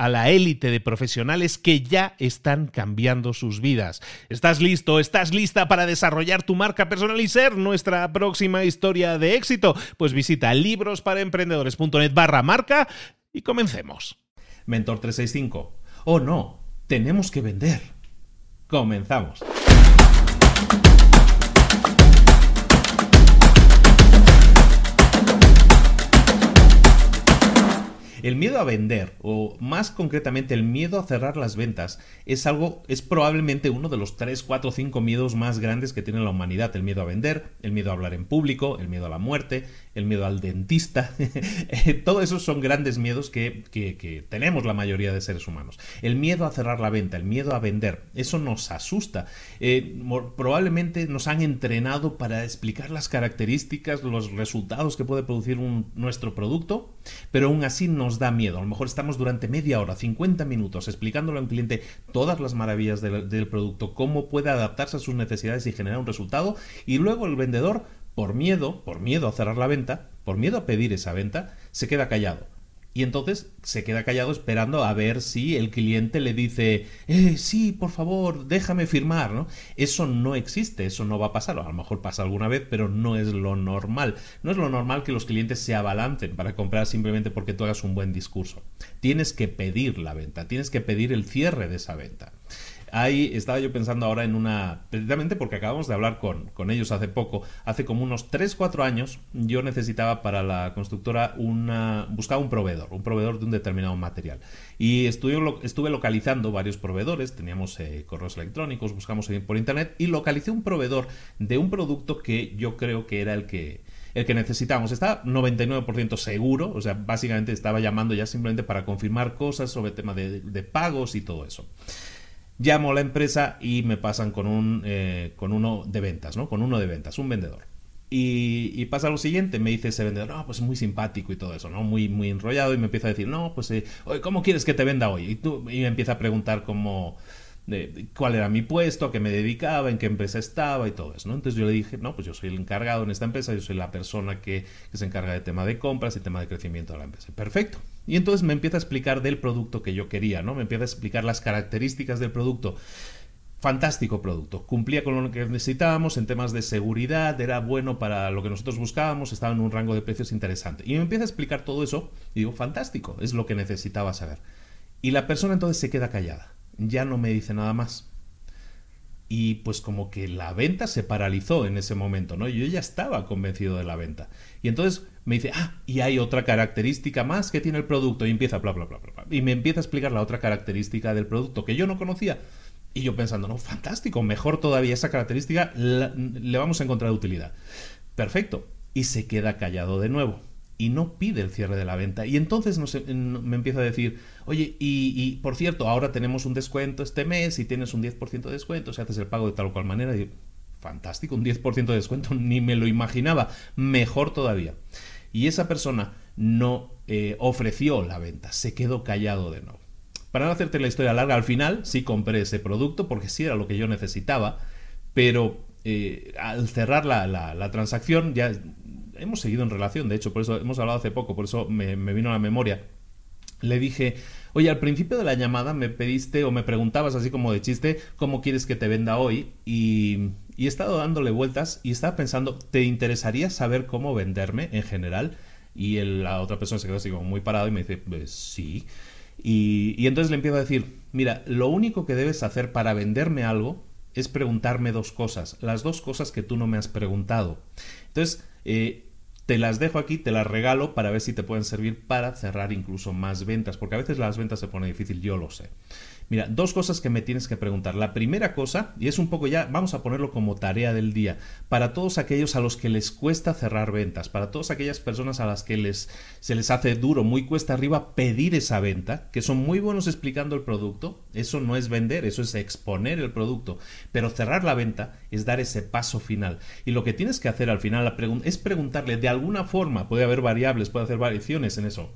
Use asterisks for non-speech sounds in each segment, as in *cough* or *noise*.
a la élite de profesionales que ya están cambiando sus vidas. ¿Estás listo? ¿Estás lista para desarrollar tu marca personal y ser nuestra próxima historia de éxito? Pues visita librosparaemprendedores.net barra marca y comencemos. Mentor 365. Oh no, tenemos que vender. Comenzamos. El miedo a vender, o más concretamente el miedo a cerrar las ventas, es algo, es probablemente uno de los 3, 4, 5 miedos más grandes que tiene la humanidad. El miedo a vender, el miedo a hablar en público, el miedo a la muerte, el miedo al dentista. *laughs* Todo esos son grandes miedos que, tenemos la mayoría de seres humanos. El miedo a cerrar la venta, el miedo a vender, eso nos asusta. Eh, probablemente nos han entrenado para explicar las características, los resultados que puede producir nuestro producto, pero aún así nos da miedo. A lo mejor estamos durante media hora, 50 minutos, explicándole a un cliente todas las maravillas del, del producto, cómo puede adaptarse a sus necesidades y generar un resultado, y luego el vendedor, por miedo, por miedo a cerrar la venta, por miedo a pedir esa venta, se queda callado y entonces se queda callado esperando a ver si el cliente le dice, eh, sí, por favor, déjame firmar, ¿no? Eso no existe, eso no va a pasar, a lo mejor pasa alguna vez, pero no es lo normal. No es lo normal que los clientes se abalancen para comprar simplemente porque tú hagas un buen discurso. Tienes que pedir la venta, tienes que pedir el cierre de esa venta. Ahí estaba yo pensando ahora en una, precisamente porque acabamos de hablar con, con ellos hace poco, hace como unos 3-4 años yo necesitaba para la constructora una, buscaba un proveedor, un proveedor de un determinado material. Y estuve, estuve localizando varios proveedores, teníamos eh, correos electrónicos, buscamos por internet y localicé un proveedor de un producto que yo creo que era el que, el que necesitábamos. Está 99% seguro, o sea, básicamente estaba llamando ya simplemente para confirmar cosas sobre tema de, de pagos y todo eso llamo a la empresa y me pasan con, un, eh, con uno de ventas, ¿no? Con uno de ventas, un vendedor. Y, pasa lo siguiente, me dice ese vendedor, no, pues muy simpático y todo eso, ¿no? Muy, muy enrollado y me empieza a decir, no, pues, eh, ¿cómo quieres que te venda hoy? Y, tú, y me empieza a preguntar cómo, de, cuál era mi puesto, a qué me dedicaba, en qué empresa estaba y todo eso, ¿no? Entonces yo le dije, no, pues yo soy el encargado en esta empresa, yo soy la persona que, se encarga de tema de compras y tema de crecimiento de la empresa. Perfecto. Y entonces me empieza a explicar del producto que yo quería, ¿no? Me empieza a explicar las características del producto. Fantástico producto, cumplía con lo que necesitábamos en temas de seguridad, era bueno para lo que nosotros buscábamos, estaba en un rango de precios interesante. Y me empieza a explicar todo eso y digo, fantástico, es lo que necesitaba saber. Y la persona entonces se queda callada ya no me dice nada más. Y pues como que la venta se paralizó en ese momento, ¿no? Yo ya estaba convencido de la venta. Y entonces me dice, ah, y hay otra característica más que tiene el producto. Y empieza, bla, bla, bla, bla. Y me empieza a explicar la otra característica del producto que yo no conocía. Y yo pensando, no, fantástico, mejor todavía esa característica le vamos a encontrar utilidad. Perfecto. Y se queda callado de nuevo y no pide el cierre de la venta. Y entonces me empieza a decir, oye, y, por cierto, ahora tenemos un descuento este mes y tienes un 10% de descuento si haces el pago de tal o cual manera. Y fantástico, un 10% de descuento, ni me lo imaginaba, mejor todavía. Y esa persona no eh, ofreció la venta, se quedó callado de nuevo. Para no hacerte la historia larga, al final sí compré ese producto porque sí era lo que yo necesitaba, pero eh, al cerrar la, transacción ya hemos seguido en relación, de hecho, por eso hemos hablado hace poco, por eso me, vino a la memoria. Le dije, oye, al principio de la llamada me pediste o me preguntabas así como de chiste, ¿cómo quieres que te venda hoy? Y, he estado dándole vueltas y estaba pensando, ¿te interesaría saber cómo venderme en general? Y la otra persona se quedó así como muy parado y me dice, pues sí. Y, entonces le empiezo a decir, mira, lo único que debes hacer para venderme algo es preguntarme dos cosas, las dos cosas que tú no me has preguntado. Entonces, eh, te las dejo aquí, te las regalo para ver si te pueden servir para cerrar incluso más ventas, porque a veces las ventas se pone difícil, yo lo sé. Mira, dos cosas que me tienes que preguntar. La primera cosa, y es un poco ya, vamos a ponerlo como tarea del día, para todos aquellos a los que les cuesta cerrar ventas, para todas aquellas personas a las que les, se les hace duro, muy cuesta arriba pedir esa venta, que son muy buenos explicando el producto, eso no es vender, eso es exponer el producto, pero cerrar la venta es dar ese paso final. Y lo que tienes que hacer al final la es preguntarle de alguna forma, puede haber variables, puede hacer variaciones en eso,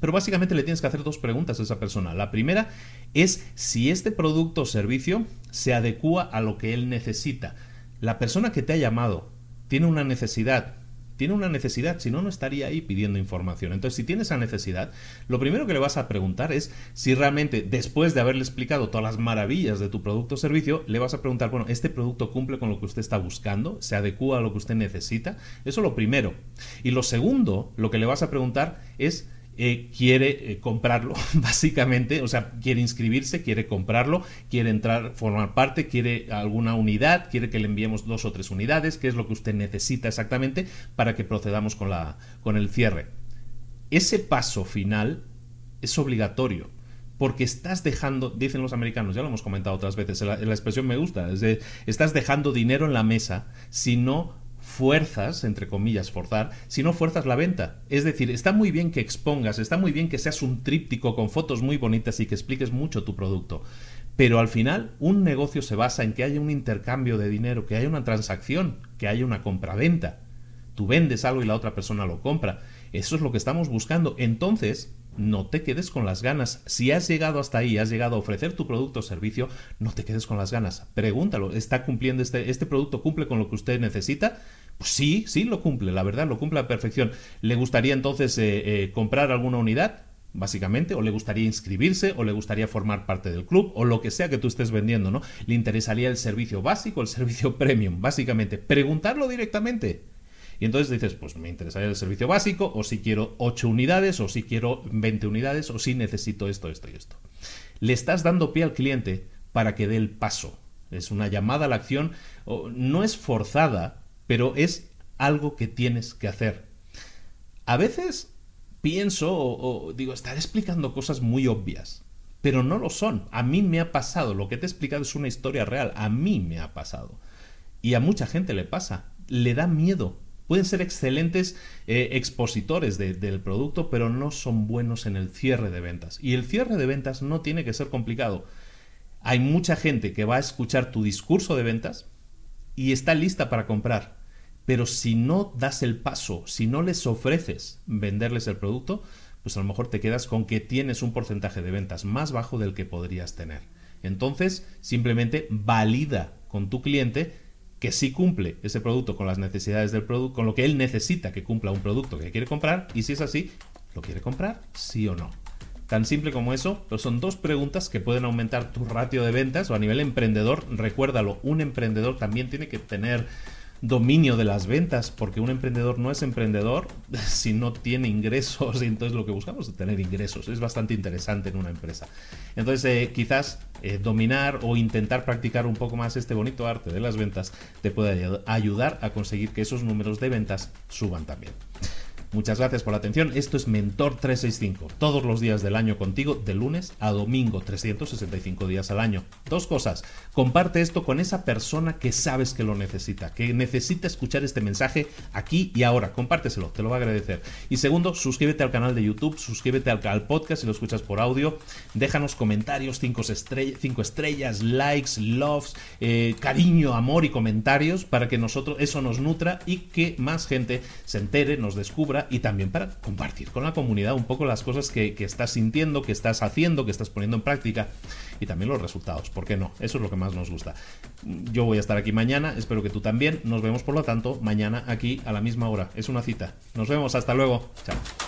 pero básicamente le tienes que hacer dos preguntas a esa persona. La primera es si este producto o servicio se adecua a lo que él necesita. La persona que te ha llamado tiene una necesidad, tiene una necesidad, si no, no estaría ahí pidiendo información. Entonces, si tiene esa necesidad, lo primero que le vas a preguntar es si realmente, después de haberle explicado todas las maravillas de tu producto o servicio, le vas a preguntar, bueno, ¿este producto cumple con lo que usted está buscando? ¿Se adecua a lo que usted necesita? Eso es lo primero. Y lo segundo, lo que le vas a preguntar es eh, quiere eh, comprarlo, *laughs* básicamente, o sea, quiere inscribirse, quiere comprarlo, quiere entrar, formar parte, quiere alguna unidad, quiere que le enviemos dos o tres unidades, qué es lo que usted necesita exactamente para que procedamos con, la, con el cierre. Ese paso final es obligatorio porque estás dejando, dicen los americanos, ya lo hemos comentado otras veces, la, la expresión me gusta, es de, estás dejando dinero en la mesa si no fuerzas, entre comillas, forzar, si no fuerzas la venta. Es decir, está muy bien que expongas, está muy bien que seas un tríptico con fotos muy bonitas y que expliques mucho tu producto. Pero al final, un negocio se basa en que haya un intercambio de dinero, que haya una transacción, que haya una compra-venta. Tú vendes algo y la otra persona lo compra. Eso es lo que estamos buscando. Entonces, no te quedes con las ganas. Si has llegado hasta ahí, has llegado a ofrecer tu producto o servicio, no te quedes con las ganas. Pregúntalo, ¿está cumpliendo este, este producto cumple con lo que usted necesita? Sí, sí lo cumple, la verdad, lo cumple a perfección. ¿Le gustaría entonces eh, eh, comprar alguna unidad? básicamente, o le gustaría inscribirse, o le gustaría formar parte del club, o lo que sea que tú estés vendiendo, ¿no? Le interesaría el servicio básico, el servicio *laughs* premium, básicamente. Preguntarlo directamente. Y entonces dices, pues me interesaría el servicio básico, o si quiero 8 unidades, o si quiero 20 unidades, o si necesito esto, esto y esto. Le estás dando pie al cliente para que dé el paso. Es una llamada a la acción, no es forzada, pero es algo que tienes que hacer. A veces pienso o, digo, estar explicando cosas muy obvias, pero no lo son. A mí me ha pasado, lo que te he explicado es una historia real, a mí me ha pasado. Y a mucha gente le pasa, le da miedo. Pueden ser excelentes eh, expositores del producto, pero no son buenos en el cierre de ventas. Y el cierre de ventas no tiene que ser complicado. Hay mucha gente que va a escuchar tu discurso de ventas y está lista para comprar pero si no das el paso, si no les ofreces venderles el producto, pues a lo mejor te quedas con que tienes un porcentaje de ventas más bajo del que podrías tener. Entonces, simplemente valida con tu cliente que sí cumple ese producto con las necesidades del producto, con lo que él necesita que cumpla un producto que quiere comprar, y si es así, ¿lo quiere comprar? Sí o no. Tan simple como eso, pero son dos preguntas que pueden aumentar tu ratio de ventas o a nivel emprendedor. Recuérdalo, un emprendedor también tiene que tener dominio de las ventas, porque un emprendedor no es emprendedor *laughs* si no tiene ingresos, y entonces lo que buscamos es tener ingresos. Es bastante interesante en una empresa. Entonces, eh, quizás eh, dominar o intentar practicar un poco más este bonito arte de las ventas te puede ayudar a conseguir que esos números de ventas suban también. Muchas gracias por la atención. Esto es Mentor 365. Todos los días del año contigo, de lunes a domingo, 365 días al año. Dos cosas. Comparte esto con esa persona que sabes que lo necesita, que necesita escuchar este mensaje aquí y ahora. Compárteselo, te lo va a agradecer. Y segundo, suscríbete al canal de YouTube, suscríbete al, podcast si lo escuchas por audio. Déjanos comentarios, 5 estrellas, likes, loves, eh, cariño, amor y comentarios para que nosotros eso nos nutra y que más gente se entere, nos descubra y también para compartir con la comunidad un poco las cosas que, que estás sintiendo, que estás haciendo, que estás poniendo en práctica y también los resultados. ¿Por qué no? Eso es lo que más nos gusta. Yo voy a estar aquí mañana, espero que tú también. Nos vemos por lo tanto mañana aquí a la misma hora. Es una cita. Nos vemos, hasta luego. Chao.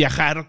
viajar